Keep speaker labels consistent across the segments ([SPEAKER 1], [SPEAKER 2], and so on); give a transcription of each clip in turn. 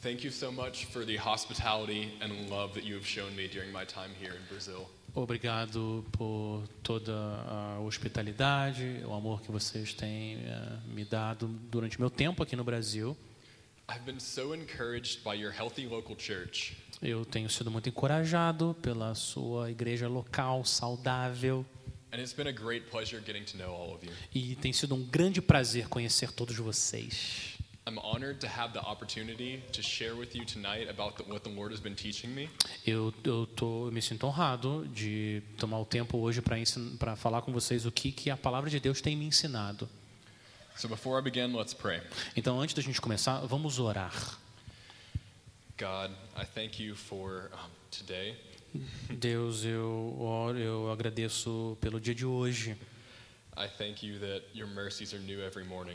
[SPEAKER 1] Thank you so much for the hospitality and love that you have shown me during my time here in Brazil.
[SPEAKER 2] Obrigado por toda a hospitalidade, o amor que vocês têm eh, me dado durante meu tempo aqui no Brasil.
[SPEAKER 1] I've been so encouraged by your healthy local church.
[SPEAKER 2] Eu tenho sido muito encorajado pela sua igreja local, saudável,
[SPEAKER 1] And it's been a great pleasure getting to know all of you.
[SPEAKER 2] e tem sido um grande prazer conhecer todos vocês. Eu, eu, tô, eu me sinto honrado de tomar o tempo hoje para falar com vocês o que, que a palavra de Deus tem me ensinado.
[SPEAKER 1] So before I begin, let's pray.
[SPEAKER 2] Então, antes da gente começar, vamos orar.
[SPEAKER 1] God, I thank you for um, today.
[SPEAKER 2] Deus, eu oro, eu agradeço pelo dia de hoje.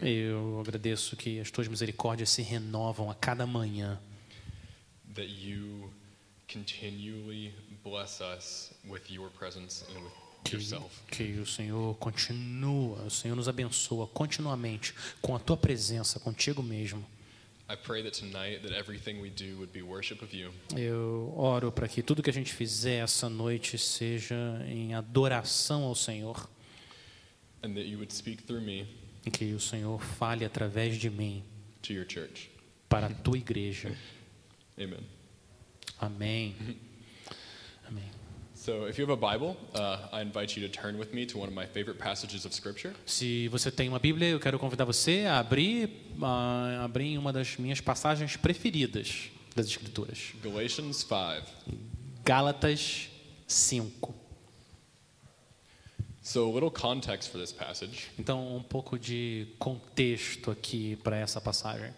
[SPEAKER 2] Eu agradeço que as tuas misericórdias se renovam a cada manhã.
[SPEAKER 1] That you continually bless us with your presence and with
[SPEAKER 2] Que, que o Senhor continua, o Senhor nos abençoa continuamente com a tua presença, contigo mesmo. Eu oro para que tudo que a gente fizer essa noite seja em adoração ao Senhor
[SPEAKER 1] and that you would speak through me
[SPEAKER 2] e que o Senhor fale através de mim
[SPEAKER 1] to your church.
[SPEAKER 2] para a tua igreja.
[SPEAKER 1] Amen.
[SPEAKER 2] Amém. Amém.
[SPEAKER 1] So, if you have a Bible, I invite you to turn with me to one of my favorite passages of Scripture.
[SPEAKER 2] Se você tem uma Bíblia, eu quero convidar você a abrir, a abrir uma das minhas passagens preferidas das Escrituras.
[SPEAKER 1] Galatians 5.
[SPEAKER 2] Gálatas 5.
[SPEAKER 1] So, a little context for this passage.
[SPEAKER 2] Então, um pouco de contexto aqui para essa passagem.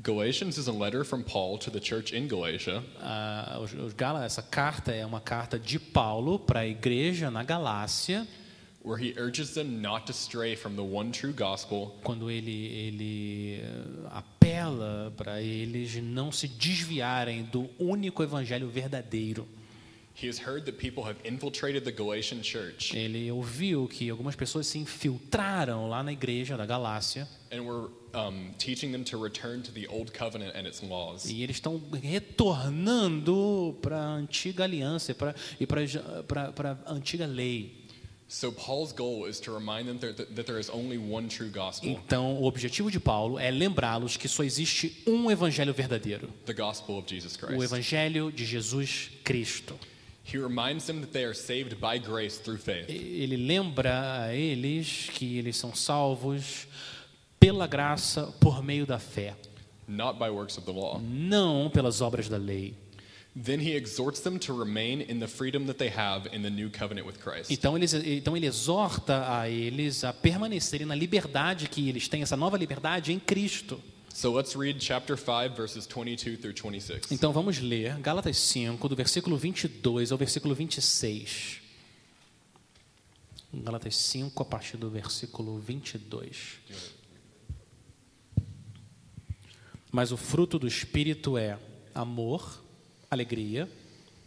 [SPEAKER 1] Galatians is a letter from Paul to the church in Galatia,
[SPEAKER 2] Ah, os, os Gala- essa carta é uma carta de Paulo para a igreja na Galácia,
[SPEAKER 1] where he urges them not to stray from the one true gospel
[SPEAKER 2] quando ele, ele eh, apela para eles não se desviarem do único evangelho verdadeiro. Ele ouviu que algumas pessoas se infiltraram lá na igreja da Galácia
[SPEAKER 1] and were teaching them to return to the old covenant and its laws.
[SPEAKER 2] e eles estão retornando para a antiga aliança e para a antiga lei.
[SPEAKER 1] So Paul's goal is to remind them that, that there is only one true gospel,
[SPEAKER 2] Então, o objetivo de Paulo é lembrá-los que só existe um evangelho verdadeiro,
[SPEAKER 1] the gospel of Jesus
[SPEAKER 2] o evangelho de Jesus Cristo.
[SPEAKER 1] He reminds them that they are saved by grace through faith,
[SPEAKER 2] Ele lembra a eles que eles são salvos pela graça por meio da fé,
[SPEAKER 1] not by works of the law.
[SPEAKER 2] não pelas obras da lei.
[SPEAKER 1] Then he exhorts them to remain in the freedom that they have in the new covenant with Christ.
[SPEAKER 2] Então, eles, então ele exorta a eles a permanecerem na liberdade que eles têm, essa nova liberdade em Cristo.
[SPEAKER 1] So let's read chapter 5, verses 22 through 26.
[SPEAKER 2] Então vamos ler Gálatas 5, do versículo 22 ao versículo 26. Gálatas 5, a partir do versículo 22. Mas o fruto do Espírito é amor, alegria,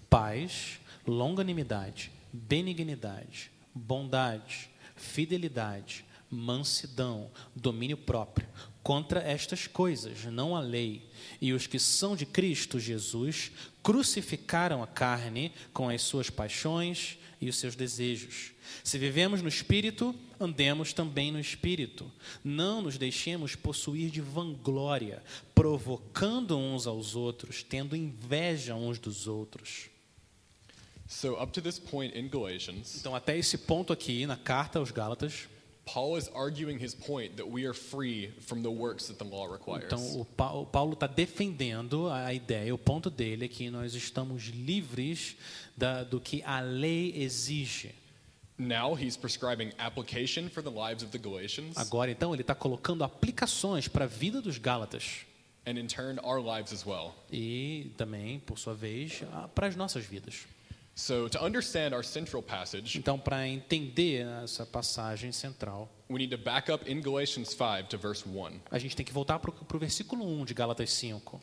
[SPEAKER 2] paz, longanimidade, benignidade, bondade, fidelidade, mansidão, domínio próprio. Contra estas coisas não há lei. E os que são de Cristo Jesus crucificaram a carne com as suas paixões e os seus desejos. Se vivemos no Espírito, andemos também no Espírito. Não nos deixemos possuir de vanglória, provocando uns aos outros, tendo inveja uns dos outros.
[SPEAKER 1] So, up to this point in Galatians,
[SPEAKER 2] Então, até esse ponto aqui na carta aos Gálatas,
[SPEAKER 1] Paul is arguing his point that we are free from the works that the law requires.
[SPEAKER 2] Então, o Pa- o Paulo está defendendo a ideia, o ponto dele é que nós estamos livres da, do que a lei exige.
[SPEAKER 1] Now he's prescribing application for the lives of the Galatians
[SPEAKER 2] Agora, então, ele está colocando aplicações para a vida dos Gálatas
[SPEAKER 1] and in turn our lives as well.
[SPEAKER 2] e também, por sua vez, para as nossas vidas.
[SPEAKER 1] So to understand our central passage,
[SPEAKER 2] Então, para entender essa passagem central,
[SPEAKER 1] we need to back up in Galatians 5 to verse 1.
[SPEAKER 2] a gente tem que voltar para o versículo 1 de Gálatas 5.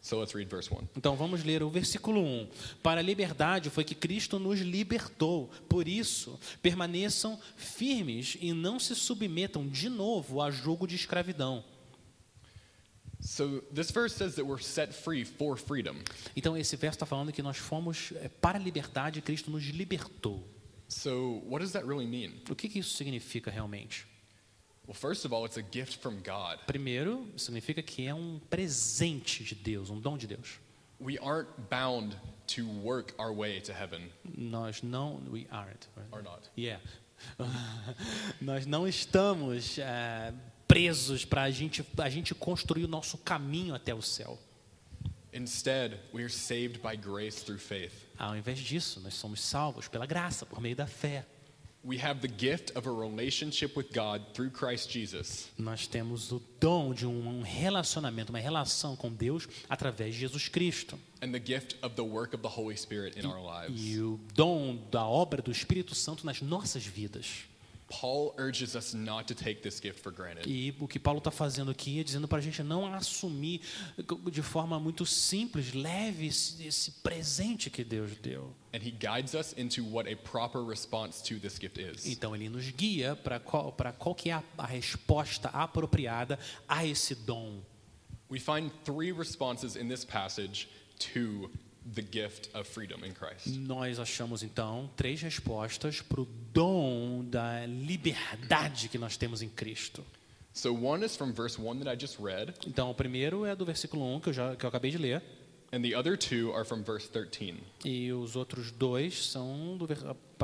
[SPEAKER 1] So let's read verse 1.
[SPEAKER 2] Então vamos ler o versículo 1. Para a liberdade foi que Cristo nos libertou. Por isso, permaneçam firmes e não se submetam de novo a jogo de escravidão.
[SPEAKER 1] So this verse says that we're set free for freedom.
[SPEAKER 2] Então esse verso está falando que nós fomos é, para a liberdade, Cristo nos libertou.
[SPEAKER 1] So what does that really mean?
[SPEAKER 2] O que, que isso significa realmente?
[SPEAKER 1] Well, first of all, it's a gift from God.
[SPEAKER 2] Primeiro, significa que é um presente de Deus, um dom de Deus.
[SPEAKER 1] We aren't bound to work our way to heaven.
[SPEAKER 2] Nós não, we aren't. right?
[SPEAKER 1] Are not.
[SPEAKER 2] Yeah. Nós não estamos é, presos para a gente, a gente construir o nosso caminho até o céu.
[SPEAKER 1] Instead, we are saved by grace through faith.
[SPEAKER 2] Ao invés disso, nós somos salvos pela graça, por meio da fé.
[SPEAKER 1] We have the gift of a relationship with God through Christ Jesus.
[SPEAKER 2] Nós temos o dom de um relacionamento, uma relação com Deus através de Jesus Cristo.
[SPEAKER 1] and the gift of the work of the Holy Spirit in our lives.
[SPEAKER 2] E o dom da obra do Espírito Santo nas nossas vidas.
[SPEAKER 1] Paul urges us not to take this gift for granted.
[SPEAKER 2] E o que Paulo está fazendo aqui é dizendo para a gente não assumir de forma muito simples, leve esse, esse presente que Deus deu.
[SPEAKER 1] And he guides us into what a proper response to this gift is.
[SPEAKER 2] Então ele nos guia para qual, para qual que é a, a resposta apropriada a esse dom.
[SPEAKER 1] We find three responses in this passage to the gift of freedom in Christ.
[SPEAKER 2] Nós achamos então três respostas para o dom da liberdade que nós temos em Cristo.
[SPEAKER 1] So one is from verse 1 that I just read,
[SPEAKER 2] Então o primeiro é do versículo 1 que eu já que eu acabei de ler.
[SPEAKER 1] and the other two are from verse 13.
[SPEAKER 2] E os outros dois são do,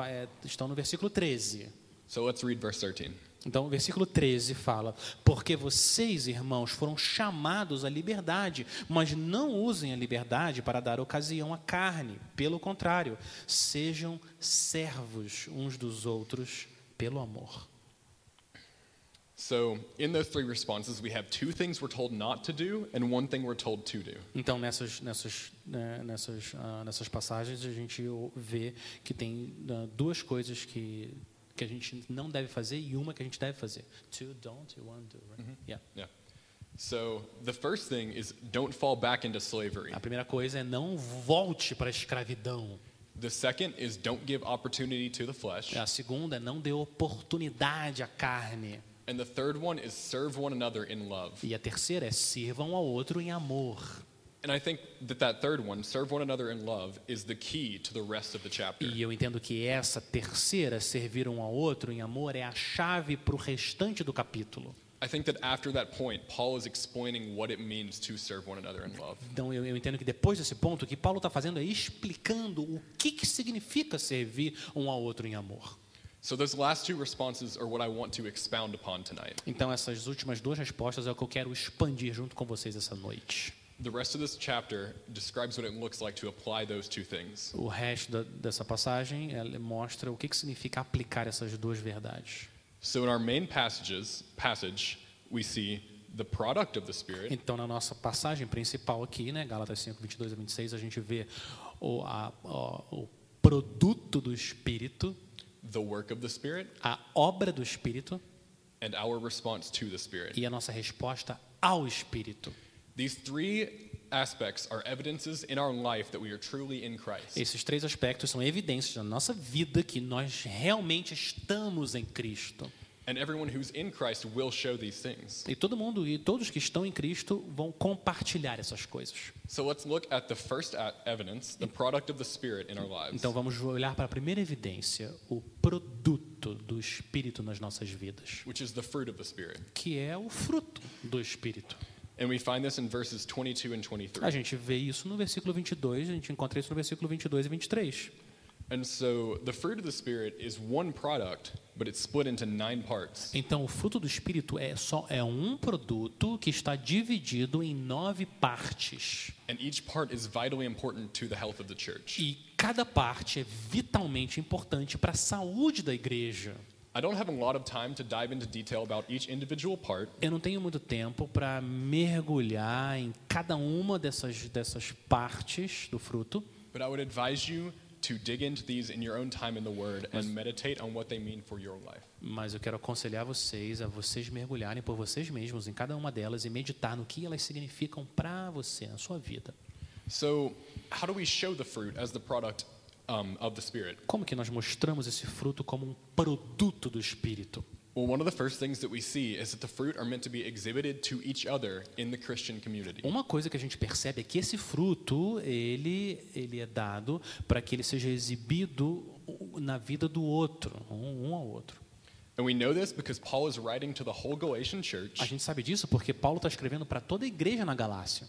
[SPEAKER 2] é, estão no versículo 13.
[SPEAKER 1] So let's read verse 13.
[SPEAKER 2] Então, o versículo 13 fala: Porque vocês, irmãos, foram chamados à liberdade, mas não usem a liberdade para dar ocasião à carne. Pelo contrário, sejam servos uns dos outros pelo amor.
[SPEAKER 1] So in those three responses, we have two things we're told not to do and one thing we're told to do.
[SPEAKER 2] Então, nessas, nessas, né, nessas, ah, nessas passagens, a gente vê que tem ah, duas coisas que, que a gente não deve fazer e uma que a gente deve fazer. Two don't, one do. Right? Yeah.
[SPEAKER 1] Yeah. So the first thing is don't fall back into slavery.
[SPEAKER 2] A primeira coisa é não volte para a escravidão.
[SPEAKER 1] The second is don't give opportunity to the flesh.
[SPEAKER 2] A segunda é não dê oportunidade à carne.
[SPEAKER 1] And the third one is serve one another in love.
[SPEAKER 2] E a terceira é sirvam ao outro em amor.
[SPEAKER 1] And I think that that third one, serve one another in love, is the key to the rest of the chapter.
[SPEAKER 2] E eu entendo que essa terceira, servir um ao outro em amor, é a chave para o restante do capítulo.
[SPEAKER 1] I think that after that point, Paul is explaining what it means to serve one another in love.
[SPEAKER 2] Então eu, eu entendo que depois desse ponto, o que Paulo está fazendo é explicando o que, que significa servir um ao outro em amor.
[SPEAKER 1] So those last two responses are what I want to expound upon tonight.
[SPEAKER 2] Então essas últimas duas respostas é o que eu quero expandir junto com vocês essa noite.
[SPEAKER 1] The rest of this chapter describes what it looks like to apply those two things.
[SPEAKER 2] O resto da, dessa passagem ela mostra o que, que significa aplicar essas duas verdades.
[SPEAKER 1] So in our main passages, passage, we see the product of the Spirit,
[SPEAKER 2] Então, na nossa passagem principal aqui, né, Gálatas 5, 22 a 26, a gente vê o, a- o- o produto do Espírito,
[SPEAKER 1] the work of the Spirit,
[SPEAKER 2] a obra do Espírito
[SPEAKER 1] and our response to the Spirit.
[SPEAKER 2] e a nossa resposta ao Espírito.
[SPEAKER 1] These three aspects are evidences in our life that we are truly in Christ.
[SPEAKER 2] Esses três aspectos são evidências na nossa vida que nós realmente estamos em Cristo.
[SPEAKER 1] And everyone who's in Christ will show these things.
[SPEAKER 2] E todo mundo e todos que estão em Cristo vão compartilhar essas coisas.
[SPEAKER 1] So let's look at the first evidence, the product of the Spirit in our lives.
[SPEAKER 2] Então vamos olhar para a primeira evidência, o produto do Espírito nas nossas vidas,
[SPEAKER 1] which is the fruit of the Spirit.
[SPEAKER 2] que é o fruto do Espírito.
[SPEAKER 1] And we find this in verses 22 and 23.
[SPEAKER 2] A gente vê isso no versículo 22, a gente encontra isso no versículo 22 e 23.
[SPEAKER 1] And so the fruit of the Spirit is one product, but it's split into nine parts.
[SPEAKER 2] Então o fruto do Espírito é só é um produto que está dividido em nove partes.
[SPEAKER 1] And each part is vitally important to the health of the church.
[SPEAKER 2] E cada parte é vitalmente importante para a saúde da igreja.
[SPEAKER 1] I don't have a lot of time to dive into detail about each individual part,
[SPEAKER 2] Eu não tenho muito tempo para mergulhar em cada uma dessas, dessas partes do fruto,
[SPEAKER 1] but I would advise you to dig into these in your own time in the Word and meditate on what they mean for your life.
[SPEAKER 2] mas eu quero aconselhar vocês a vocês mergulharem por vocês mesmos em cada uma delas e meditar no que elas significam para você, na sua vida.
[SPEAKER 1] So, how do we show the fruit as the product um, of the Spirit?
[SPEAKER 2] Como que nós mostramos esse fruto como um produto do Espírito?
[SPEAKER 1] Well, one of the first things that we see is that the fruit are meant to be exhibited to each other in the Christian community.
[SPEAKER 2] Uma coisa que a gente percebe é que esse fruto, ele, ele é dado para que ele seja exibido na vida do outro, um, ao outro.
[SPEAKER 1] And we know this because Paul is writing to the whole Galatian church.
[SPEAKER 2] A gente sabe disso porque Paulo está escrevendo para toda a igreja na Galácia.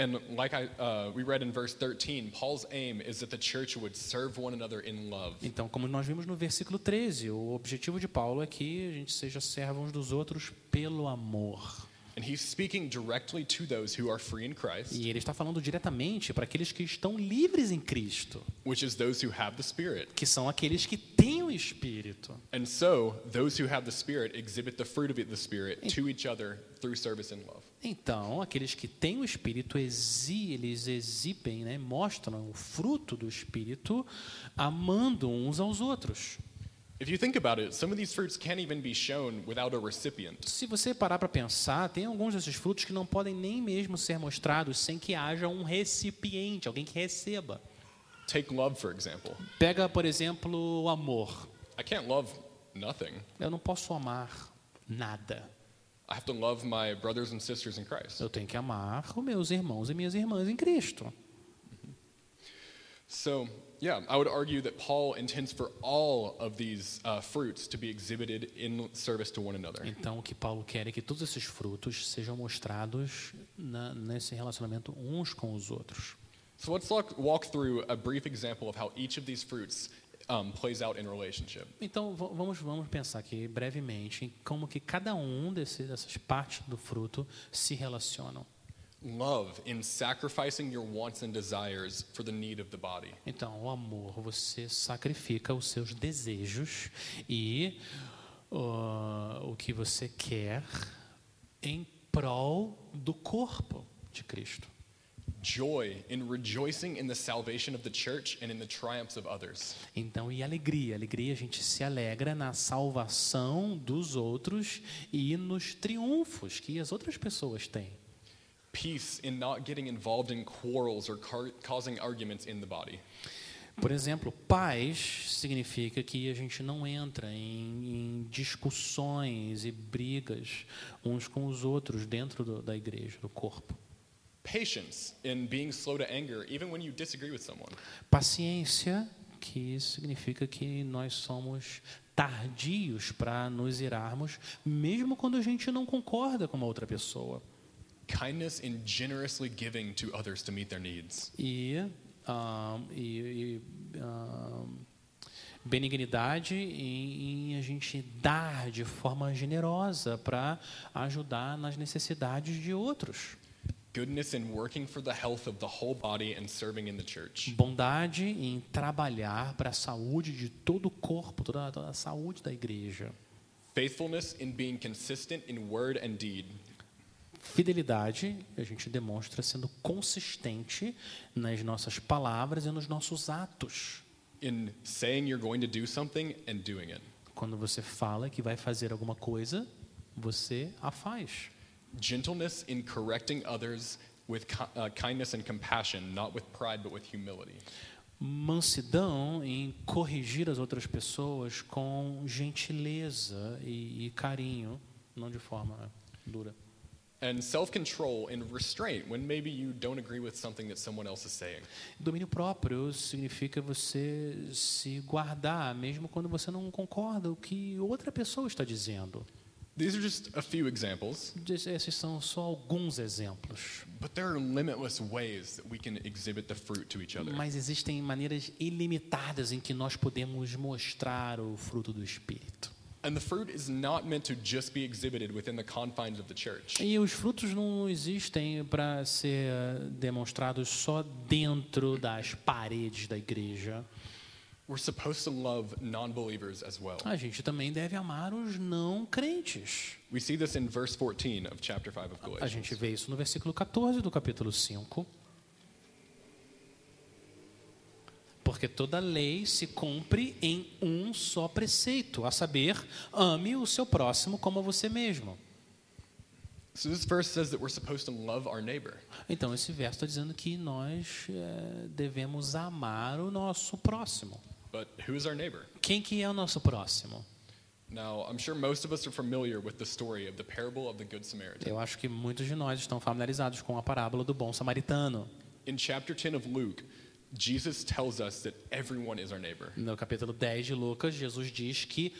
[SPEAKER 1] And like I, uh, we read in verse 13, Paul's aim is that the church would serve one another in love.
[SPEAKER 2] Então, como nós vimos no versículo 13, o objetivo de Paulo é que a gente seja servo uns dos outros pelo amor.
[SPEAKER 1] And he's speaking directly to those who are free in Christ,
[SPEAKER 2] E ele está falando diretamente para aqueles que estão livres em Cristo,
[SPEAKER 1] which is those who have the Spirit.
[SPEAKER 2] que são aqueles que têm o Espírito.
[SPEAKER 1] And so, those who have the Spirit exhibit the fruit of the Spirit to each other through service and love.
[SPEAKER 2] Então, aqueles que têm o Espírito, exi, eles exibem, né, mostram o fruto do Espírito, amando uns aos outros. Se você parar para pensar, tem alguns desses frutos que não podem nem mesmo ser mostrados sem que haja um recipiente, alguém que receba.
[SPEAKER 1] Take love, for example.
[SPEAKER 2] Pega, por exemplo, o amor.
[SPEAKER 1] I can't love nothing.
[SPEAKER 2] Eu não posso amar nada. Eu tenho que amar os meus irmãos e minhas irmãs em Cristo.
[SPEAKER 1] So, yeah, I would argue that Paul intends for all of these uh, fruits to be exhibited in service to one another.
[SPEAKER 2] Então, o que Paulo quer é que todos esses frutos sejam mostrados na, nesse relacionamento uns com os outros.
[SPEAKER 1] So let's walk, walk through a brief example of how each of these fruits um, plays out in relationship.
[SPEAKER 2] Então, va- vamos, vamos pensar aqui brevemente em como que cada um desse, dessas partes do fruto se relacionam.
[SPEAKER 1] Love in sacrificing your wants and desires for the need of the body.
[SPEAKER 2] Então, o amor, você sacrifica os seus desejos e ah, o que você quer em prol do corpo de Cristo.
[SPEAKER 1] Joy in rejoicing in the salvation of the church and in the triumphs of others.
[SPEAKER 2] Então, e alegria? Alegria, a gente se alegra na salvação dos outros e nos triunfos que as outras pessoas têm.
[SPEAKER 1] Peace in not getting involved in quarrels or causing arguments in the body.
[SPEAKER 2] Por exemplo, paz significa que a gente não entra em, em discussões e brigas uns com os outros dentro do- da igreja, do corpo.
[SPEAKER 1] Patience in being slow to anger even when you disagree with someone.
[SPEAKER 2] Paciência, que significa que nós somos tardios para nos irarmos, mesmo quando a gente não concorda com uma outra pessoa.
[SPEAKER 1] Kindness in generously giving to others to meet their needs.
[SPEAKER 2] E, ah, e, e, ah, benignidade em, em a gente dar de forma generosa para ajudar nas necessidades de outros.
[SPEAKER 1] Goodness in working for the health of the whole body and serving in the church.
[SPEAKER 2] Bondade em trabalhar para a saúde de todo o corpo, toda, toda a saúde da igreja.
[SPEAKER 1] Faithfulness in being consistent in word and deed.
[SPEAKER 2] Fidelidade a gente demonstra sendo consistente nas nossas palavras e nos nossos atos.
[SPEAKER 1] In saying you're going to do something and doing it.
[SPEAKER 2] Quando você fala que vai fazer alguma coisa, você a faz.
[SPEAKER 1] Gentleness in correcting others with uh, kindness and compassion, not with pride, but with humility.
[SPEAKER 2] Mansidão em corrigir as outras pessoas com gentileza e, e carinho, não de forma dura.
[SPEAKER 1] And self control and restraint when maybe you don't agree with something that someone else is saying.
[SPEAKER 2] Domínio próprio significa você se guardar, mesmo quando você não concorda o que outra pessoa está dizendo.
[SPEAKER 1] These are just a few examples,
[SPEAKER 2] Esses são só alguns exemplos.
[SPEAKER 1] but there are limitless ways that we can exhibit the fruit to each other.
[SPEAKER 2] Mas existem maneiras ilimitadas em que nós podemos mostrar o fruto do Espírito.
[SPEAKER 1] And the fruit is not meant to just be exhibited within the confines of the church.
[SPEAKER 2] E os frutos não existem para ser eh, demonstrados só dentro das paredes da igreja.
[SPEAKER 1] We're supposed to love non believers as well.
[SPEAKER 2] A gente também deve amar os não crentes.
[SPEAKER 1] We see this in verse 14 of chapter 5 of
[SPEAKER 2] A
[SPEAKER 1] Galatians.
[SPEAKER 2] gente vê isso no versículo 14 do capítulo 5. Porque toda lei se cumpre em um só preceito, a saber, ame o seu próximo como a você mesmo.
[SPEAKER 1] So this verse says that we're supposed to love our neighbor.
[SPEAKER 2] Então, esse verso está dizendo que nós eh, devemos amar o nosso próximo.
[SPEAKER 1] But who is our neighbor?
[SPEAKER 2] Quem que é o nosso próximo?
[SPEAKER 1] Now, I'm sure most of us are familiar with the story of the parable of the Good Samaritan.
[SPEAKER 2] Eu acho que muitos de nós estão familiarizados com a parábola do bom samaritano.
[SPEAKER 1] In chapter 10 of Luke, Jesus tells us that everyone is our neighbor.
[SPEAKER 2] No capítulo 10 de Lucas, Jesus diz que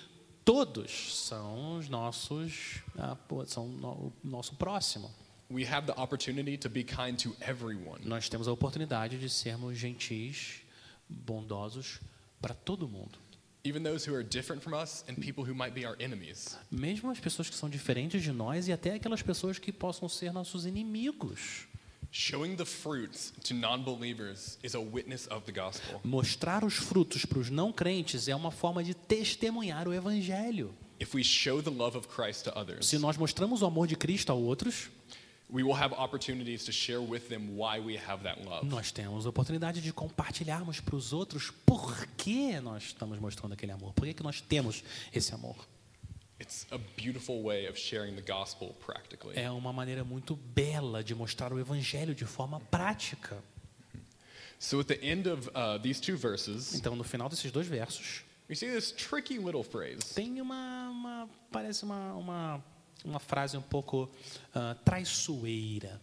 [SPEAKER 2] todos são os nossos, ah, são o nosso próximo.
[SPEAKER 1] We have the opportunity to be kind to everyone.
[SPEAKER 2] Nós temos a oportunidade de sermos gentis, bondosos para todo mundo.
[SPEAKER 1] Even those who are different from us and people who might be our enemies.
[SPEAKER 2] Mesmo as pessoas que são diferentes de nós e até aquelas pessoas que possam ser nossos inimigos.
[SPEAKER 1] Showing the fruits to non believers is a witness of the gospel.
[SPEAKER 2] Mostrar os frutos para os não crentes é uma forma de testemunhar o evangelho.
[SPEAKER 1] If we show the love of Christ to others,
[SPEAKER 2] Se nós mostramos o amor de Cristo a outros, nós temos a oportunidade de compartilharmos para os outros por que nós estamos mostrando aquele amor, por que, que nós temos esse amor.
[SPEAKER 1] It's a beautiful way of sharing the gospel practically.
[SPEAKER 2] É uma maneira muito bela de mostrar o evangelho de forma prática.
[SPEAKER 1] So, at the end of uh, these two verses,
[SPEAKER 2] Então, no final desses dois versos,
[SPEAKER 1] we see this tricky little phrase
[SPEAKER 2] tem uma, uma parece uma, uma, uma frase um pouco ah, traiçoeira.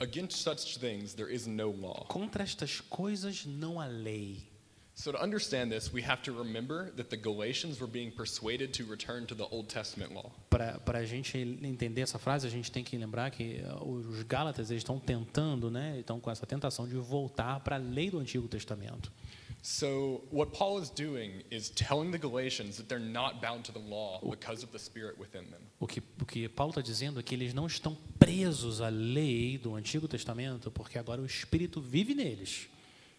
[SPEAKER 1] Against such things, there is no law.
[SPEAKER 2] Contra estas coisas não há lei.
[SPEAKER 1] So, to understand this, we have to remember that the Galatians were being persuaded to return to the Old Testament law.
[SPEAKER 2] Para a gente entender essa frase, a gente tem que lembrar que ah, os Gálatas eles estão tentando, né, estão com essa tentação de voltar para a lei do Antigo Testamento.
[SPEAKER 1] So, what Paul is doing is telling the Galatians that they're not bound to the law because of the Spirit within them.
[SPEAKER 2] O que, o que Paulo está dizendo é que eles não estão presos à lei do Antigo Testamento, porque agora o Espírito vive neles.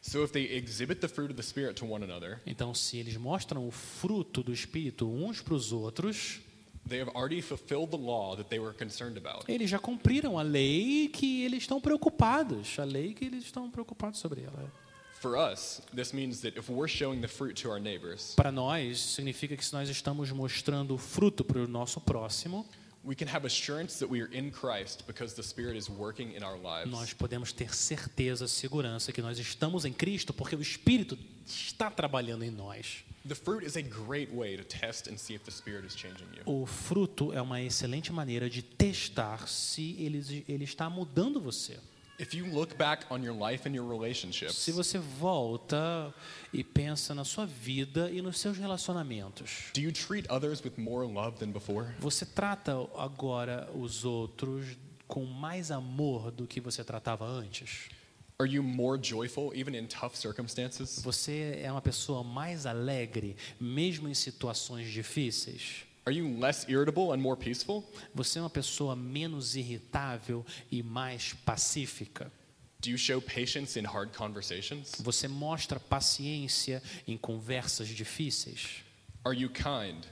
[SPEAKER 1] So, if they exhibit the fruit of the Spirit to one another,
[SPEAKER 2] Então, se eles mostram o fruto do Espírito uns para os outros,
[SPEAKER 1] they have already fulfilled the law that they were concerned about.
[SPEAKER 2] eles já cumpriram a lei que eles estão preocupados, a lei que eles estão preocupados sobre ela.
[SPEAKER 1] For us, this means that if we're showing the fruit to our neighbors,
[SPEAKER 2] Para nós, significa que se nós estamos mostrando o fruto para o nosso próximo,
[SPEAKER 1] we can have assurance that we are in Christ because the Spirit is working in our lives.
[SPEAKER 2] nós podemos ter certeza, segurança que nós estamos em Cristo, porque o Espírito está trabalhando em nós.
[SPEAKER 1] The fruit is a great way to test and see if the Spirit is changing you.
[SPEAKER 2] O fruto é uma excelente maneira de testar se ele, ele está mudando você.
[SPEAKER 1] If you look back on your life and your relationships,
[SPEAKER 2] Se você volta e pensa na sua vida e nos seus relacionamentos,
[SPEAKER 1] do you treat others with more love than before?
[SPEAKER 2] você trata agora os outros com mais amor do que você tratava antes?
[SPEAKER 1] Are you more joyful even in tough circumstances?
[SPEAKER 2] Você é uma pessoa mais alegre, mesmo em situações difíceis?
[SPEAKER 1] Are you less irritable and more peaceful?
[SPEAKER 2] Você é uma pessoa menos irritável e mais pacífica?
[SPEAKER 1] Do you show patience in hard conversations?
[SPEAKER 2] Você mostra paciência em conversas difíceis?
[SPEAKER 1] Are you kind?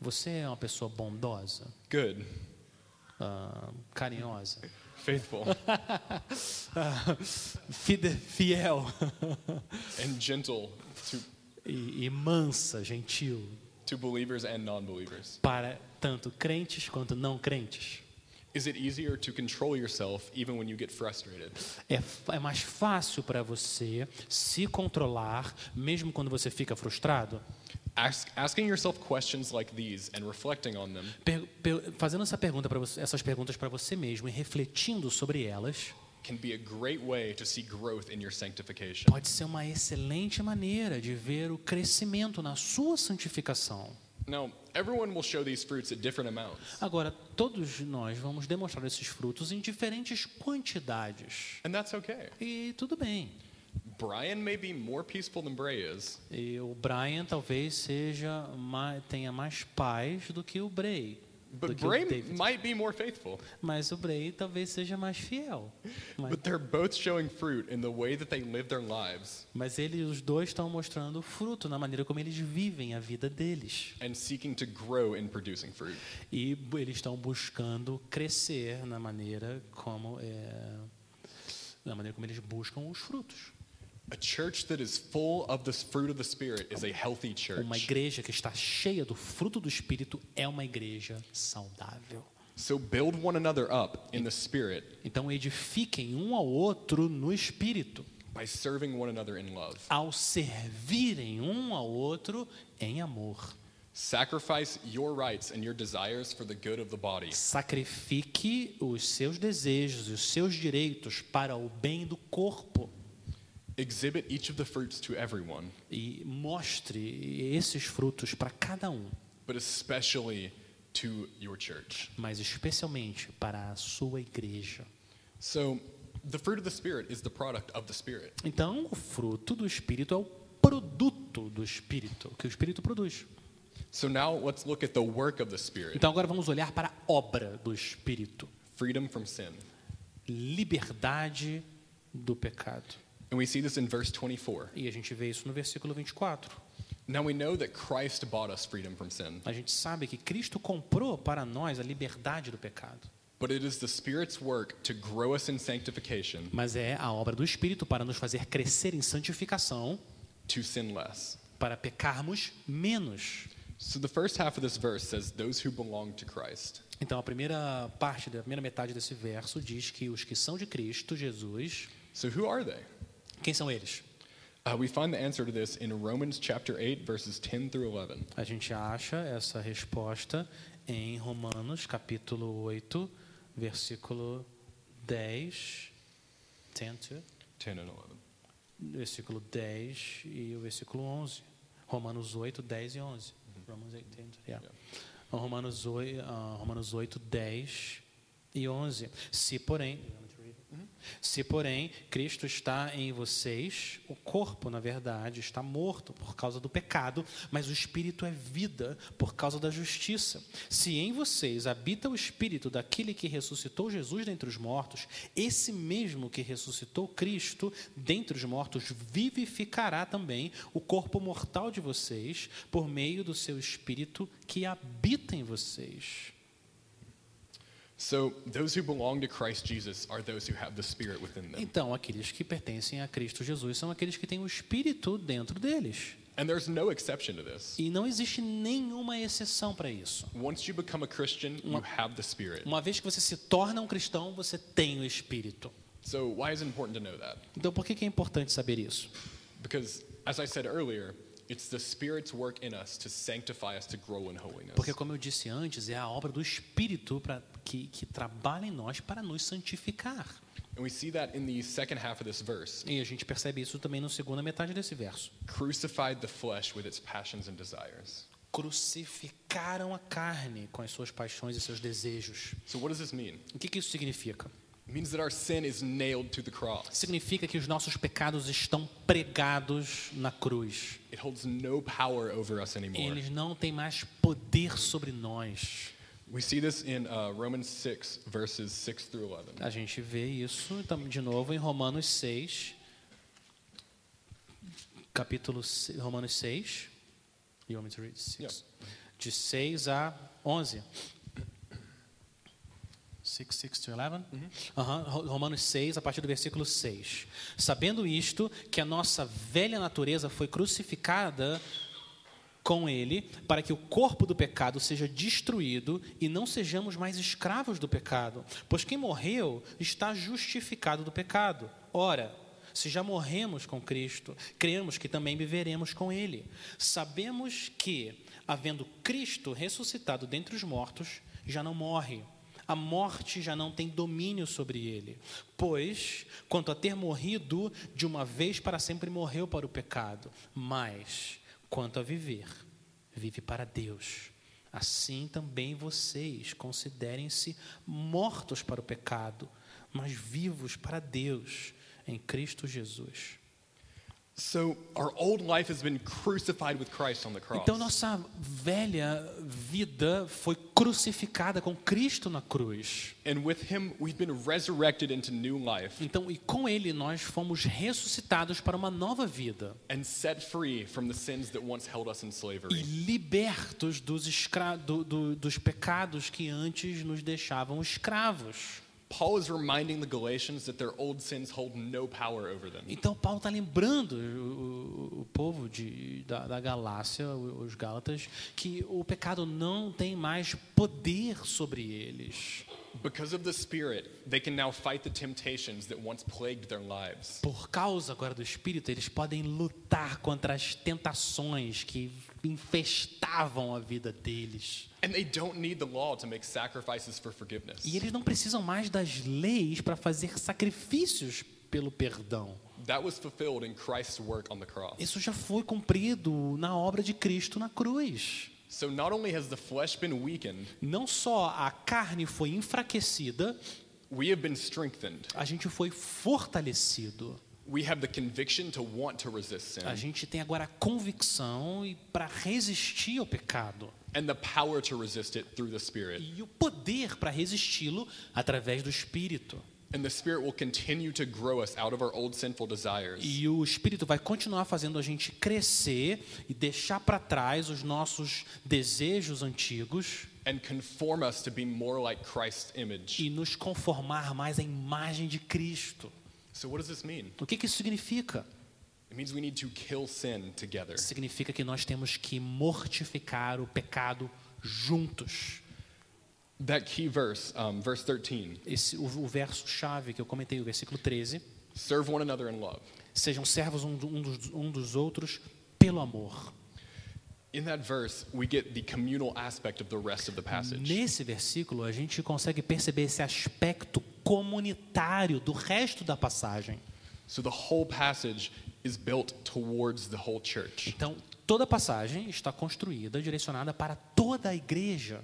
[SPEAKER 2] Você é uma pessoa bondosa,
[SPEAKER 1] Good?
[SPEAKER 2] ah, carinhosa,
[SPEAKER 1] Faithful?
[SPEAKER 2] fiel
[SPEAKER 1] and gentle to,
[SPEAKER 2] e, e mansa, gentil
[SPEAKER 1] to believers and non believers?
[SPEAKER 2] para tanto crentes quanto não crentes?
[SPEAKER 1] Is it easier to control yourself even when you get frustrated?
[SPEAKER 2] É, é mais fácil para você se controlar, mesmo quando você fica frustrado?
[SPEAKER 1] Ask, asking yourself questions like these and reflecting on them
[SPEAKER 2] Per- per- fazendo essa pergunta você, essas perguntas para você mesmo e refletindo sobre elas,
[SPEAKER 1] can be a great way to see growth in your sanctification.
[SPEAKER 2] pode ser uma excelente maneira de ver o crescimento na sua santificação.
[SPEAKER 1] Now, everyone will show these fruits at different amounts,
[SPEAKER 2] Agora, todos nós vamos demonstrar esses frutos em diferentes quantidades.
[SPEAKER 1] and that's okay.
[SPEAKER 2] E tudo bem.
[SPEAKER 1] Brian may be more peaceful than Bray is,
[SPEAKER 2] E o Brian talvez seja mais, tenha mais paz do que o Bray. Do
[SPEAKER 1] but
[SPEAKER 2] que o
[SPEAKER 1] Bray
[SPEAKER 2] David.
[SPEAKER 1] might be more faithful.
[SPEAKER 2] Mas o Bray talvez seja mais fiel. Mas,
[SPEAKER 1] But they're both showing fruit in the way that they live their lives
[SPEAKER 2] mas eles, os dois, estão mostrando fruto na maneira como eles vivem a vida deles.
[SPEAKER 1] and seeking to grow in producing fruit.
[SPEAKER 2] E bu- eles estão buscando crescer na maneira como é, na maneira como eles buscam os frutos. Uma
[SPEAKER 1] church.
[SPEAKER 2] igreja que está cheia do fruto do Espírito é uma igreja saudável.
[SPEAKER 1] So build one another up in the Spirit
[SPEAKER 2] Então edifiquem um ao outro no Espírito,
[SPEAKER 1] by serving one another in love.
[SPEAKER 2] ao servirem um ao outro em amor.
[SPEAKER 1] Sacrifice your rights and your desires for the good of the body.
[SPEAKER 2] Sacrifique os seus desejos e os seus direitos para o bem do corpo
[SPEAKER 1] Exhibit each of the fruits to everyone,
[SPEAKER 2] e mostre esses frutos para cada um,
[SPEAKER 1] but especially to your church.
[SPEAKER 2] mas especialmente para a sua igreja.
[SPEAKER 1] So, the fruit of the Spirit is the product of the Spirit.
[SPEAKER 2] Então, o fruto do Espírito é o produto do Espírito, que o Espírito produz.
[SPEAKER 1] So, now let's look at the work of the Spirit
[SPEAKER 2] Então, agora vamos olhar para a obra do Espírito:
[SPEAKER 1] freedom from sin.
[SPEAKER 2] liberdade do pecado.
[SPEAKER 1] And we see this in verse 24.
[SPEAKER 2] E a gente vê isso no versículo 24.
[SPEAKER 1] Now we know that Christ bought us freedom from sin,
[SPEAKER 2] A gente sabe que Cristo comprou para nós a liberdade do pecado.
[SPEAKER 1] but it is the Spirit's work to grow us in sanctification
[SPEAKER 2] Mas é a obra do Espírito para nos fazer crescer em santificação,
[SPEAKER 1] to sin less.
[SPEAKER 2] para pecarmos menos.
[SPEAKER 1] So the first half of this verse says, Those who belong to Christ.
[SPEAKER 2] Então, a primeira parte, da primeira metade desse verso diz que os que são de Cristo Jesus,
[SPEAKER 1] So who are they?
[SPEAKER 2] Quem são eles?
[SPEAKER 1] Uh, we find the answer to this in Romans chapter 8, verses 10 through 11.
[SPEAKER 2] A gente acha essa resposta em Romanos, capítulo 8, versículo 10, 10 to-
[SPEAKER 1] 10 and 11.
[SPEAKER 2] versículo 10 e o versículo 11. Romanos 8, 10 e 11. Romans 8, 10, yeah. Romanos 8, ah, Romanos 8, 10 e 11. Se porém, se porém Cristo está em vocês, o corpo, na verdade, está morto por causa do pecado, mas o espírito é vida por causa da justiça. Se em vocês habita o espírito daquele que ressuscitou Jesus dentre os mortos, esse mesmo que ressuscitou Cristo dentre os mortos vivificará também o corpo mortal de vocês por meio do seu espírito que habita em vocês. Então, aqueles que pertencem a Cristo Jesus são aqueles que têm o Espírito dentro deles.
[SPEAKER 1] And there's no exception to this.
[SPEAKER 2] E não existe nenhuma exceção para isso.
[SPEAKER 1] Once you become a Christian, you have the Spirit.
[SPEAKER 2] Uma vez que você se torna um cristão, você tem o Espírito.
[SPEAKER 1] So why is it important to know that?
[SPEAKER 2] Então, por que que é importante saber isso?
[SPEAKER 1] Because, as I said earlier, it's the Spirit's work in us to sanctify us to grow in holiness.
[SPEAKER 2] Porque, como eu disse antes, é a obra do Espírito pra, que, que trabalha em nós para nos santificar.
[SPEAKER 1] And we see that in the second half of this verse.
[SPEAKER 2] E a gente percebe isso também na segunda metade desse verso.
[SPEAKER 1] Crucified the flesh with its passions and desires.
[SPEAKER 2] Crucificaram a carne com as suas paixões e seus desejos.
[SPEAKER 1] So what does this mean?
[SPEAKER 2] O que, que isso significa?
[SPEAKER 1] It means that our sin is nailed to the cross.
[SPEAKER 2] Significa que os nossos pecados estão pregados na cruz.
[SPEAKER 1] It holds no power over us anymore.
[SPEAKER 2] Eles não têm mais poder sobre nós.
[SPEAKER 1] We see this in uh, Romans 6, verses 6 through 11.
[SPEAKER 2] A gente vê isso de novo em Romanos 6, capítulo se- Romanos 6. You want me to read six?
[SPEAKER 1] Yeah.
[SPEAKER 2] De 6 a 11. 6, 6 to 11? Aham, Ro- Romanos 6, a partir do versículo 6. Sabendo isto, que a nossa velha natureza foi crucificada com ele, para que o corpo do pecado seja destruído e não sejamos mais escravos do pecado. Pois quem morreu está justificado do pecado. Ora, se já morremos com Cristo, cremos que também viveremos com ele. Sabemos que, havendo Cristo ressuscitado dentre os mortos, já não morre. A morte já não tem domínio sobre ele. Pois, quanto a ter morrido, de uma vez para sempre morreu para o pecado. Mas, quanto a viver, vive para Deus. Assim também vocês considerem-se mortos para o pecado, mas vivos para Deus em Cristo Jesus. Então nossa velha vida foi crucificada com Cristo na cruz.
[SPEAKER 1] and with him, we've been resurrected into new life
[SPEAKER 2] Então, e com ele nós fomos ressuscitados para uma nova vida
[SPEAKER 1] and set free from the sins that once held us in
[SPEAKER 2] e
[SPEAKER 1] slavery.
[SPEAKER 2] libertos dos, escra do- do- dos pecados que antes nos deixavam escravos.
[SPEAKER 1] Paul is reminding the Galatians that their old sins hold no power over them.
[SPEAKER 2] Então Paulo está lembrando o, o- povo de, da, da Galácia, os Gálatas, que o pecado não tem mais poder sobre eles.
[SPEAKER 1] Because of the Spirit, they can now fight the temptations that once plagued their lives.
[SPEAKER 2] Por causa agora do Espírito, eles podem lutar contra as tentações que infestavam a vida deles.
[SPEAKER 1] And they don't need the law to make sacrifices for forgiveness.
[SPEAKER 2] E eles não precisam mais das leis para fazer sacrifícios pelo perdão.
[SPEAKER 1] That was fulfilled in Christ's work on the cross.
[SPEAKER 2] Isso já foi cumprido na obra de Cristo na cruz.
[SPEAKER 1] So not only has the flesh been weakened,
[SPEAKER 2] Não só a carne foi enfraquecida,
[SPEAKER 1] we have been strengthened.
[SPEAKER 2] a gente foi fortalecido.
[SPEAKER 1] We have the conviction to want to resist sin
[SPEAKER 2] A gente tem agora a convicção e para resistir ao pecado
[SPEAKER 1] and the power to resist it through the Spirit.
[SPEAKER 2] e o poder para resisti-lo através do Espírito.
[SPEAKER 1] And the Spirit will continue to grow us out of our old sinful desires
[SPEAKER 2] E o Espírito vai continuar fazendo a gente crescer e deixar para trás os nossos desejos antigos
[SPEAKER 1] and conform us to be more like Christ's image.
[SPEAKER 2] e nos conformar mais à imagem de Cristo.
[SPEAKER 1] So what does this mean?
[SPEAKER 2] O que, que isso significa?
[SPEAKER 1] It means we need to kill sin together.
[SPEAKER 2] Significa que nós temos que mortificar o pecado juntos.
[SPEAKER 1] That key verse, um, verse 13,
[SPEAKER 2] Esse, o, o verso chave que eu comentei, o versículo 13.
[SPEAKER 1] serve one another in love.
[SPEAKER 2] Sejam servos um, um dos, um dos outros pelo amor.
[SPEAKER 1] In that verse, we get the communal aspect of the rest of the passage.
[SPEAKER 2] Nesse versículo, a gente consegue perceber esse aspecto comunitário do resto da passagem.
[SPEAKER 1] So the whole passage is built towards the whole church.
[SPEAKER 2] Então, toda a passagem está construída, direcionada para toda a igreja.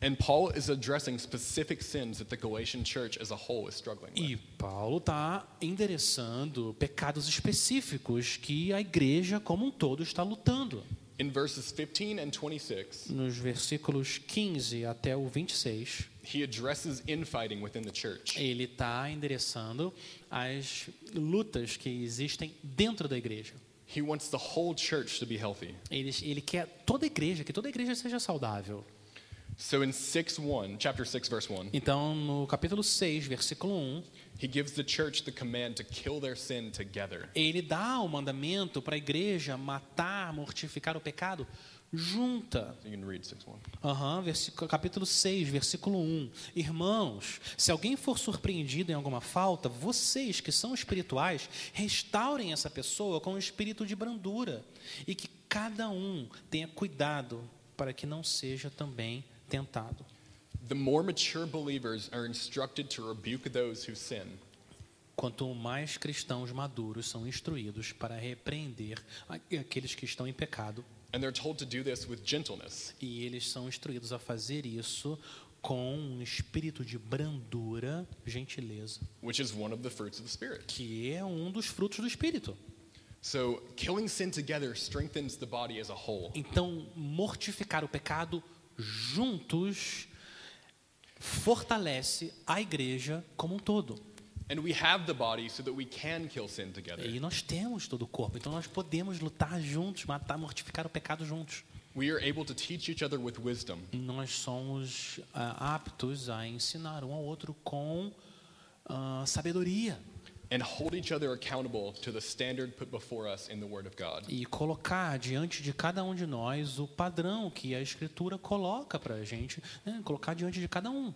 [SPEAKER 1] And Paul is addressing specific sins that the Galatian church as a whole is struggling with.
[SPEAKER 2] E Paulo está endereçando pecados específicos que a igreja como um todo está lutando.
[SPEAKER 1] In verses 15 and 26,
[SPEAKER 2] Nos versículos 15 até o 26,
[SPEAKER 1] he addresses infighting within the church.
[SPEAKER 2] ele está endereçando as lutas que existem dentro da igreja.
[SPEAKER 1] He wants the whole church to be healthy.
[SPEAKER 2] Ele, ele quer toda a igreja, que toda a igreja seja saudável.
[SPEAKER 1] So in 6 1, chapter 6, verse 1,
[SPEAKER 2] Então, no capítulo 6, versículo 1,
[SPEAKER 1] he gives the church the command to kill their sin together.
[SPEAKER 2] ele dá o mandamento para a igreja matar, mortificar o pecado junta.
[SPEAKER 1] You can read 6 1.
[SPEAKER 2] Aham, versículo, capítulo 6, versículo 1. Irmãos, se alguém for surpreendido em alguma falta, vocês que são espirituais, restaurem essa pessoa com um espírito de brandura e que cada um tenha cuidado para que não seja também tentado.
[SPEAKER 1] The more mature believers are instructed to rebuke those who sin.
[SPEAKER 2] Quanto mais cristãos maduros são instruídos para repreender aqueles que estão em pecado,
[SPEAKER 1] And they're told to do this with gentleness.
[SPEAKER 2] e eles são instruídos a fazer isso com um espírito de brandura, gentileza,
[SPEAKER 1] which is one of the fruits of the Spirit.
[SPEAKER 2] que é um dos frutos do espírito.
[SPEAKER 1] So, killing sin together strengthens the body as a whole.
[SPEAKER 2] Então, mortificar o pecado juntos fortalece a igreja como um todo.
[SPEAKER 1] And we have the body so that we can kill sin together.
[SPEAKER 2] E nós temos todo o corpo, então nós podemos lutar juntos, matar, mortificar o pecado juntos.
[SPEAKER 1] We are able to teach each other with wisdom.
[SPEAKER 2] Nós somos ah, aptos a ensinar um ao outro com ah, sabedoria
[SPEAKER 1] and hold each other accountable to the standard put before us in the Word of God.
[SPEAKER 2] e colocar diante de cada um de nós o padrão que a Escritura coloca para a gente, né? colocar diante de cada um.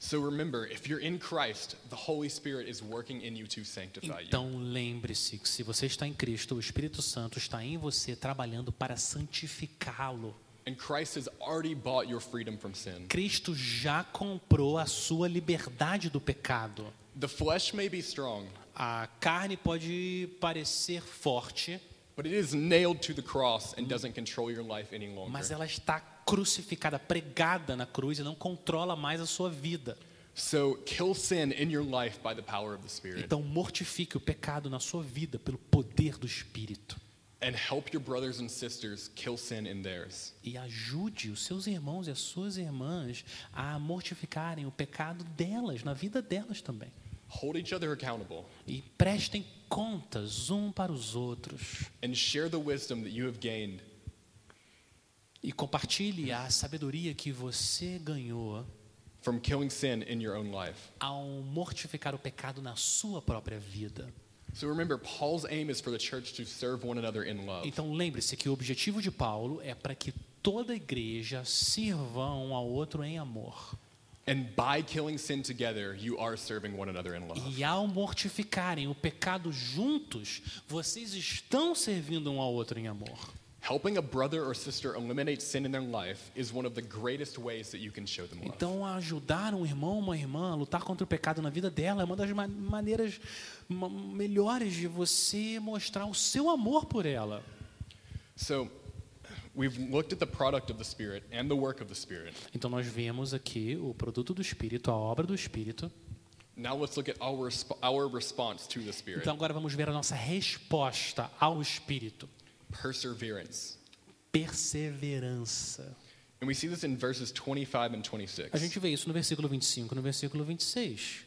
[SPEAKER 1] So remember, if you're in Christ, the Holy Spirit is working in you to sanctify you.
[SPEAKER 2] Então lembre-se que se você está em Cristo, o Espírito Santo está em você trabalhando para santificá-lo.
[SPEAKER 1] And Christ has already bought your freedom from sin.
[SPEAKER 2] Cristo já comprou a sua liberdade do pecado.
[SPEAKER 1] The flesh may be strong,
[SPEAKER 2] A carne pode parecer forte,
[SPEAKER 1] but it is nailed to the cross and doesn't control your life any longer.
[SPEAKER 2] mas ela está crucificada, pregada na cruz e não controla mais a sua vida.
[SPEAKER 1] So kill sin in your life by the power of the Spirit
[SPEAKER 2] Então mortifique o pecado na sua vida pelo poder do Espírito
[SPEAKER 1] and help your brothers and sisters kill sin in theirs.
[SPEAKER 2] e ajude os seus irmãos e as suas irmãs a mortificarem o pecado delas, na vida delas também.
[SPEAKER 1] Hold each other accountable
[SPEAKER 2] E prestem contas um para os outros
[SPEAKER 1] and share the wisdom that you have gained
[SPEAKER 2] e compartilhe a sabedoria que você ganhou
[SPEAKER 1] from killing sin in your own life.
[SPEAKER 2] ao mortificar o pecado na sua própria vida.
[SPEAKER 1] So remember, Paul's aim is for the church to serve one another in love.
[SPEAKER 2] Então lembre-se que o objetivo de Paulo é para que toda a igreja sirva um ao outro em amor.
[SPEAKER 1] And by killing sin together, you are serving one another in love.
[SPEAKER 2] E ao mortificarem o pecado juntos, vocês estão servindo um ao outro em amor.
[SPEAKER 1] Helping a brother or sister eliminate sin in their life is one of the greatest ways that you can show them love.
[SPEAKER 2] Então, ajudar um irmão, uma irmã a lutar contra o pecado na vida dela é uma das ma- maneiras ma- melhores de você mostrar o seu amor por ela.
[SPEAKER 1] So, we've looked at the product of the Spirit and the work of the Spirit.
[SPEAKER 2] Então, nós vemos aqui o produto do Espírito, a obra do Espírito.
[SPEAKER 1] Now let's look at our, resp- our response to the Spirit
[SPEAKER 2] Então, agora vamos ver a nossa resposta ao Espírito:
[SPEAKER 1] perseverance.
[SPEAKER 2] perseverança.
[SPEAKER 1] And we see this in verses 25 and 26.
[SPEAKER 2] A gente vê isso no versículo 25 e no versículo 26.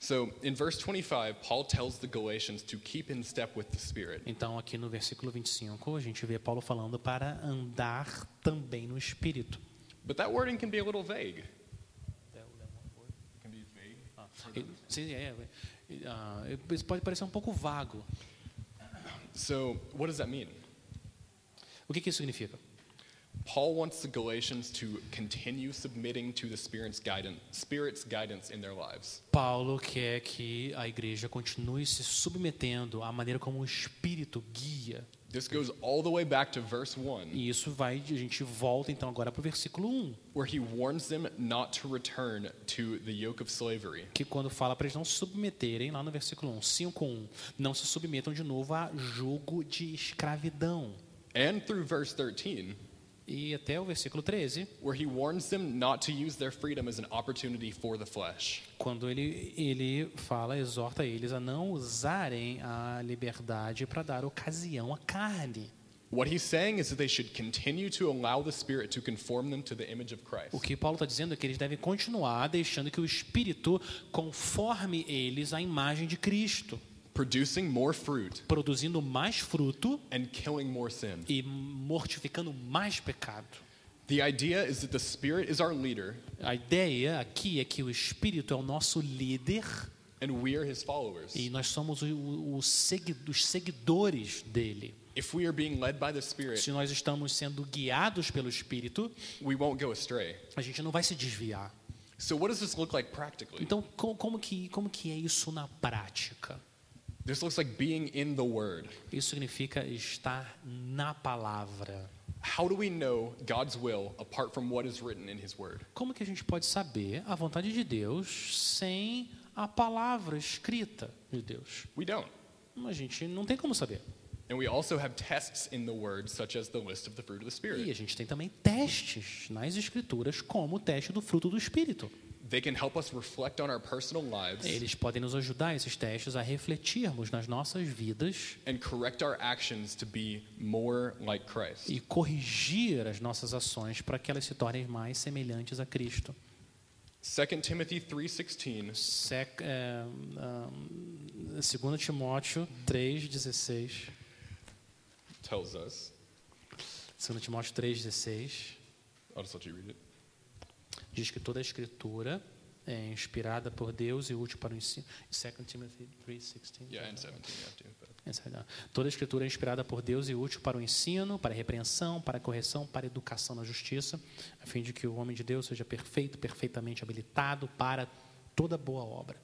[SPEAKER 1] So, in verse 25, Paul tells the Galatians to keep in step with the Spirit.
[SPEAKER 2] Então, aqui no versículo 25, a gente vê Paulo falando para andar também no Espírito.
[SPEAKER 1] But that wording can be a little vague. It can be vague.
[SPEAKER 2] E- Sim, é, é, ah, isso pode parecer um pouco vago.
[SPEAKER 1] So, what does that mean?
[SPEAKER 2] O que, que isso significa?
[SPEAKER 1] Paul wants the Galatians to continue submitting to the Spirit's guidance, Spirit's guidance in their lives.
[SPEAKER 2] Paulo quer que a igreja continue se submetendo à maneira como o Espírito guia.
[SPEAKER 1] This goes all the way back to verse 1,
[SPEAKER 2] E isso vai, a gente volta então agora para o versículo 1,
[SPEAKER 1] where he warns them not to return to the yoke of slavery.
[SPEAKER 2] que quando fala para eles não se submeterem, lá no versículo 1, 5.1, não se submetam de novo a jugo de escravidão.
[SPEAKER 1] And through verse 13,
[SPEAKER 2] E até o versículo 13,
[SPEAKER 1] where he warns them not to use their freedom as an opportunity for the flesh.
[SPEAKER 2] quando ele, ele fala, exorta eles a não usarem a liberdade para dar ocasião à carne.
[SPEAKER 1] What he's saying is that they should continue to allow the Spirit to conform them to the image of Christ.
[SPEAKER 2] O que Paulo está dizendo é que eles devem continuar deixando que o Espírito conforme eles à imagem de Cristo,
[SPEAKER 1] producing more fruit
[SPEAKER 2] produzindo mais fruto
[SPEAKER 1] and killing more sin.
[SPEAKER 2] e mortificando mais pecado.
[SPEAKER 1] The idea is that the Spirit is our leader
[SPEAKER 2] A ideia aqui é que o Espírito é o nosso líder
[SPEAKER 1] and we are his followers.
[SPEAKER 2] e nós somos o, o, o segui- os seguidores dele.
[SPEAKER 1] If we are being led by the Spirit,
[SPEAKER 2] Se nós estamos sendo guiados pelo Espírito,
[SPEAKER 1] we won't go astray.
[SPEAKER 2] a gente não vai se desviar.
[SPEAKER 1] So, what does this look like practically?
[SPEAKER 2] Então, co- como que, como que é isso na prática?
[SPEAKER 1] This looks like being in the Word.
[SPEAKER 2] Isso significa estar na palavra.
[SPEAKER 1] How do we know God's will apart from what is written in His Word?
[SPEAKER 2] Como que a gente pode saber a vontade de Deus sem a palavra escrita de Deus?
[SPEAKER 1] We don't.
[SPEAKER 2] A gente não tem como saber.
[SPEAKER 1] And we also have tests in the Word, such as the list of the fruit of the
[SPEAKER 2] E
[SPEAKER 1] Spirit.
[SPEAKER 2] a gente tem também testes nas escrituras, como o teste do fruto do Espírito.
[SPEAKER 1] They can help us reflect on our personal lives
[SPEAKER 2] Eles podem nos ajudar, esses testes, a refletirmos nas nossas vidas
[SPEAKER 1] and correct our actions to be more like Christ.
[SPEAKER 2] e corrigir as nossas ações para que elas se tornem mais semelhantes a Cristo.
[SPEAKER 1] 2 Timothy 3:16
[SPEAKER 2] Sec, é, ah, 2 Timóteo 3,16.
[SPEAKER 1] tells us.
[SPEAKER 2] 2 Timóteo 3,16
[SPEAKER 1] I'll just let you read it.
[SPEAKER 2] Diz que toda a escritura é inspirada por Deus e útil para o ensino. 2 Timothy 3,16.
[SPEAKER 1] Yeah, and 17 you have to. But.
[SPEAKER 2] Essa é Toda a escritura é inspirada por Deus e útil para o ensino, para a repreensão, para a correção, para a educação na justiça, a fim de que o homem de Deus seja perfeito, perfeitamente habilitado para toda boa obra.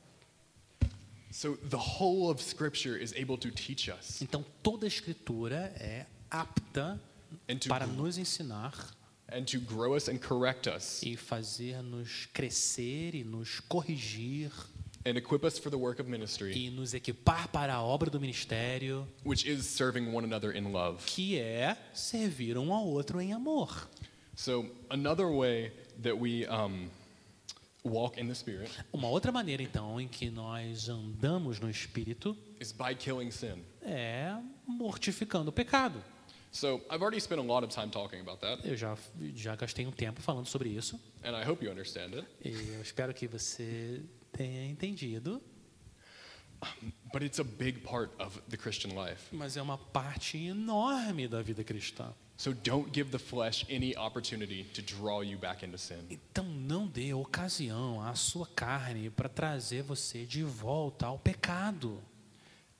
[SPEAKER 1] So the whole of Scripture is able to teach us
[SPEAKER 2] Então, toda a escritura é apta para nos ensinar
[SPEAKER 1] and to grow us and correct us
[SPEAKER 2] e fazer-nos crescer e nos corrigir
[SPEAKER 1] and equip us for the work of ministry,
[SPEAKER 2] e nos equipar para a obra do ministério,
[SPEAKER 1] which is serving one another in love.
[SPEAKER 2] que é servir um ao outro em amor.
[SPEAKER 1] So another way that we um, walk in the Spirit
[SPEAKER 2] Uma outra maneira, então, em que nós andamos no Espírito
[SPEAKER 1] is by killing sin.
[SPEAKER 2] é mortificando o pecado.
[SPEAKER 1] So I've already spent a lot of time talking about that,
[SPEAKER 2] Eu já, já gastei um tempo falando sobre isso
[SPEAKER 1] and I hope you understand it.
[SPEAKER 2] e eu espero que você tenha entendido,
[SPEAKER 1] But it's a big part of the Christian life.
[SPEAKER 2] mas é uma parte enorme da vida cristã.
[SPEAKER 1] So don't give the flesh any opportunity to draw you back into sin.
[SPEAKER 2] Então não dê ocasião à sua carne para trazer você de volta ao pecado.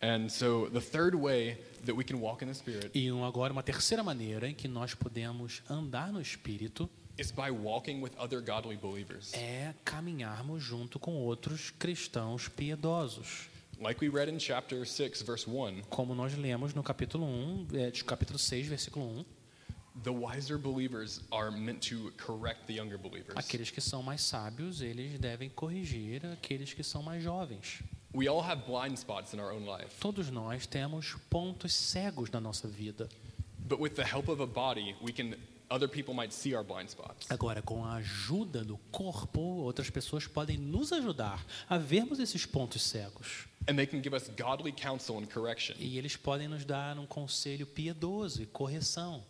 [SPEAKER 1] And so the third way that we can walk in the Spirit
[SPEAKER 2] E um- agora uma terceira maneira em que nós podemos andar no Espírito
[SPEAKER 1] is by walking with other godly believers.
[SPEAKER 2] é caminharmos junto com outros cristãos piedosos.
[SPEAKER 1] Like we read in chapter 6, verse 1,
[SPEAKER 2] Como nós lemos no capítulo 1, é, capítulo 6, versículo 1,
[SPEAKER 1] the wiser believers are meant to correct the younger believers.
[SPEAKER 2] aqueles que são mais sábios, eles devem corrigir aqueles que são mais jovens.
[SPEAKER 1] We all have blind spots in our own life,
[SPEAKER 2] Todos nós temos pontos cegos na nossa vida.
[SPEAKER 1] but with the help of a body, we can other people might see our blind spots.
[SPEAKER 2] Agora, com a ajuda do corpo, outras pessoas podem nos ajudar a vermos esses pontos cegos.
[SPEAKER 1] And they can give us godly counsel and correction.
[SPEAKER 2] E eles podem nos dar um conselho piedoso e correção.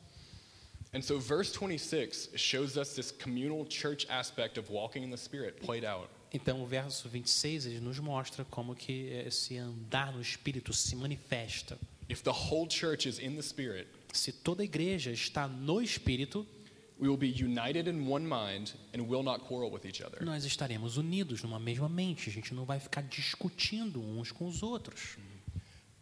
[SPEAKER 1] And so verse 26 shows us this communal church aspect of walking in the spirit played out.
[SPEAKER 2] Então, o verso 26 ele nos mostra como que esse andar no espírito se manifesta.
[SPEAKER 1] If the whole church is in the spirit,
[SPEAKER 2] Se toda a igreja está no espírito,
[SPEAKER 1] we will be united in one mind and will not quarrel with each other.
[SPEAKER 2] nós estaremos unidos numa mesma mente. A gente não vai ficar discutindo uns com os outros.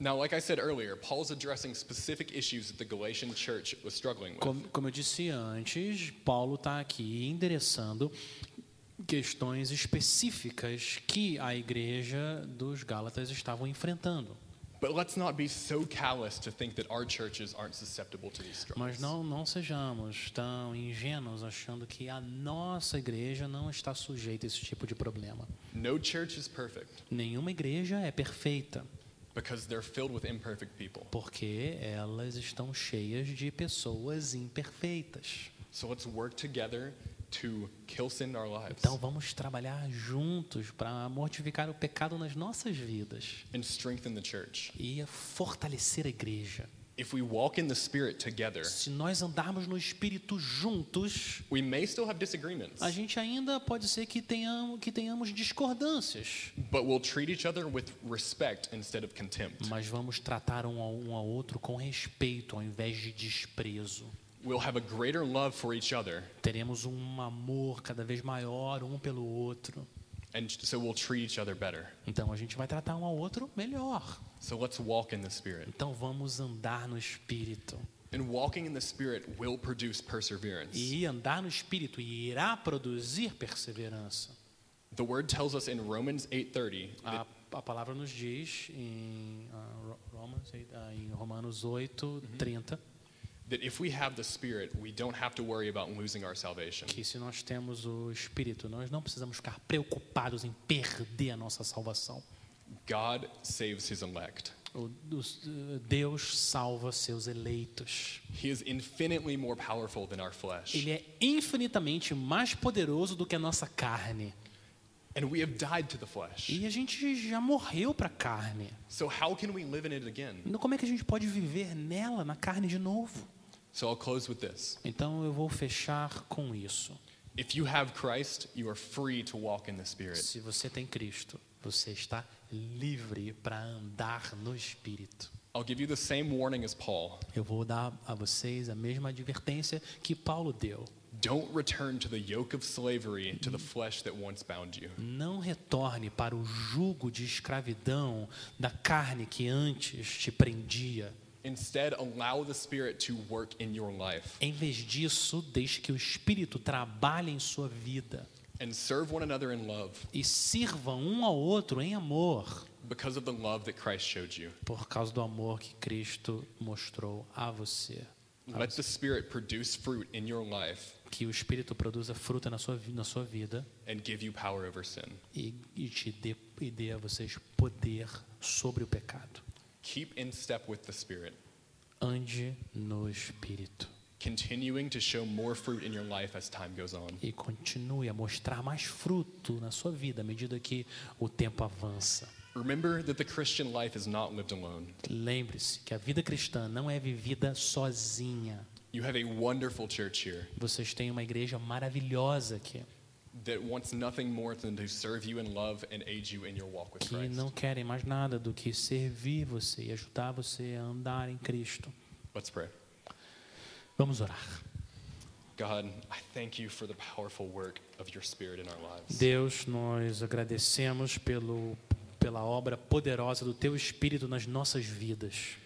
[SPEAKER 1] Now, like I said earlier, Paul's addressing specific issues that the Galatian church was struggling with.
[SPEAKER 2] Como, como eu disse antes, Paulo está aqui endereçando questões específicas que a igreja dos Gálatas estavam enfrentando. Mas não, não sejamos tão ingênuos achando que a nossa igreja não está sujeita a esse tipo de problema.
[SPEAKER 1] No church is perfect
[SPEAKER 2] Nenhuma igreja é perfeita,
[SPEAKER 1] because they're filled with imperfect people.
[SPEAKER 2] porque elas estão cheias de pessoas imperfeitas.
[SPEAKER 1] So let's work together to kill sin in our lives
[SPEAKER 2] Então vamos trabalhar juntos para mortificar o pecado nas nossas vidas
[SPEAKER 1] and strengthen the church.
[SPEAKER 2] e fortalecer a igreja.
[SPEAKER 1] If we walk in the spirit together,
[SPEAKER 2] Se nós andarmos no espírito juntos,
[SPEAKER 1] we may still have disagreements,
[SPEAKER 2] a gente ainda pode ser que tenhamos, que tenhamos discordâncias,
[SPEAKER 1] but we'll treat each other with respect instead of contempt.
[SPEAKER 2] mas vamos tratar um ao, um ao outro com respeito ao invés de desprezo.
[SPEAKER 1] We'll have a greater love for each other,
[SPEAKER 2] Teremos um amor cada vez maior um pelo outro.
[SPEAKER 1] and so we'll treat each other better.
[SPEAKER 2] Então a gente vai tratar um ao outro melhor.
[SPEAKER 1] So let's walk in the spirit.
[SPEAKER 2] Então vamos andar no espírito.
[SPEAKER 1] And walking in the spirit will produce perseverance.
[SPEAKER 2] E andar no espírito irá produzir perseverança.
[SPEAKER 1] The word tells us in Romans 8:30
[SPEAKER 2] A, palavra nos diz em, Ro- Romans, ah, em Romanos 8, 30,
[SPEAKER 1] that
[SPEAKER 2] que se nós temos o espírito, nós não precisamos ficar preocupados em perder a nossa salvação.
[SPEAKER 1] God saves his elect.
[SPEAKER 2] Deus salva seus eleitos.
[SPEAKER 1] He is infinitely more powerful than our flesh.
[SPEAKER 2] Ele é infinitamente mais poderoso do que a nossa carne.
[SPEAKER 1] And we have died to the flesh.
[SPEAKER 2] E a gente já morreu para a carne.
[SPEAKER 1] So how can we live in it again?
[SPEAKER 2] Então, como é que a gente pode viver nela, na carne de novo?
[SPEAKER 1] So I'll close with this.
[SPEAKER 2] Então eu vou fechar com isso.
[SPEAKER 1] If you have Christ, you are free to walk in the spirit.
[SPEAKER 2] Se você tem Cristo, você está livre para andar no Espírito.
[SPEAKER 1] I'll give you the same warning as Paul.
[SPEAKER 2] Eu vou dar a vocês a mesma advertência que Paulo deu.
[SPEAKER 1] Don't return to the yoke of slavery to the flesh that once bound you.
[SPEAKER 2] Não retorne para o jugo de escravidão da carne que antes te prendia.
[SPEAKER 1] Instead, allow the Spirit to work in your life
[SPEAKER 2] Em vez disso, deixe que o Espírito trabalhe em sua vida
[SPEAKER 1] and serve one another in love
[SPEAKER 2] e sirva um ao outro em amor,
[SPEAKER 1] because of the love that Christ showed you.
[SPEAKER 2] por causa do amor que Cristo mostrou a você.
[SPEAKER 1] Let the Spirit produce fruit in your life
[SPEAKER 2] Que o Espírito produza fruta na sua, na sua vida
[SPEAKER 1] and give you power over sin.
[SPEAKER 2] e, e te dê, e dê a vocês poder sobre o pecado.
[SPEAKER 1] Keep in step with the Spirit,
[SPEAKER 2] Ande no Espírito
[SPEAKER 1] continuing to show more fruit in your life as time goes on.
[SPEAKER 2] e continue a mostrar mais fruto na sua vida à medida que o tempo avança.
[SPEAKER 1] Remember that the Christian life is not lived alone.
[SPEAKER 2] Lembre-se que a vida cristã não é vivida sozinha.
[SPEAKER 1] You have a wonderful church here
[SPEAKER 2] Vocês têm uma igreja maravilhosa aqui,
[SPEAKER 1] that wants nothing more than to serve you in love and aid you in your walk with
[SPEAKER 2] que
[SPEAKER 1] Christ.
[SPEAKER 2] não querem mais nada do que servir você e ajudar você a andar em Cristo.
[SPEAKER 1] Let's pray.
[SPEAKER 2] Vamos orar.
[SPEAKER 1] God, I thank you for the powerful work of your Spirit in our lives.
[SPEAKER 2] Deus, nós agradecemos pelo, pela obra poderosa do Teu Espírito nas nossas vidas.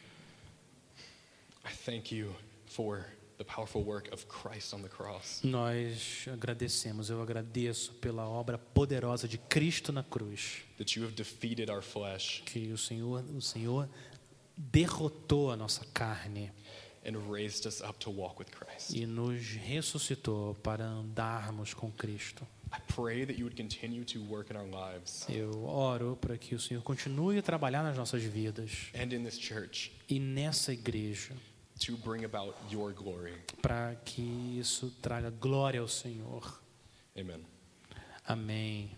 [SPEAKER 1] I thank you for the powerful work of Christ on the cross.
[SPEAKER 2] Nós agradecemos, eu agradeço pela obra poderosa de Cristo na cruz,
[SPEAKER 1] That you have defeated our flesh.
[SPEAKER 2] Que o Senhor, o Senhor derrotou a nossa carne.
[SPEAKER 1] And raised us up to walk with Christ.
[SPEAKER 2] e nos ressuscitou para andarmos com Cristo.
[SPEAKER 1] I pray that you would continue to work in our lives.
[SPEAKER 2] Eu oro para que o Senhor continue a trabalhar nas nossas vidas.
[SPEAKER 1] And in this church.
[SPEAKER 2] E nessa igreja,
[SPEAKER 1] to bring about your glory.
[SPEAKER 2] para que isso traga glória ao Senhor.
[SPEAKER 1] Amen.
[SPEAKER 2] Amém.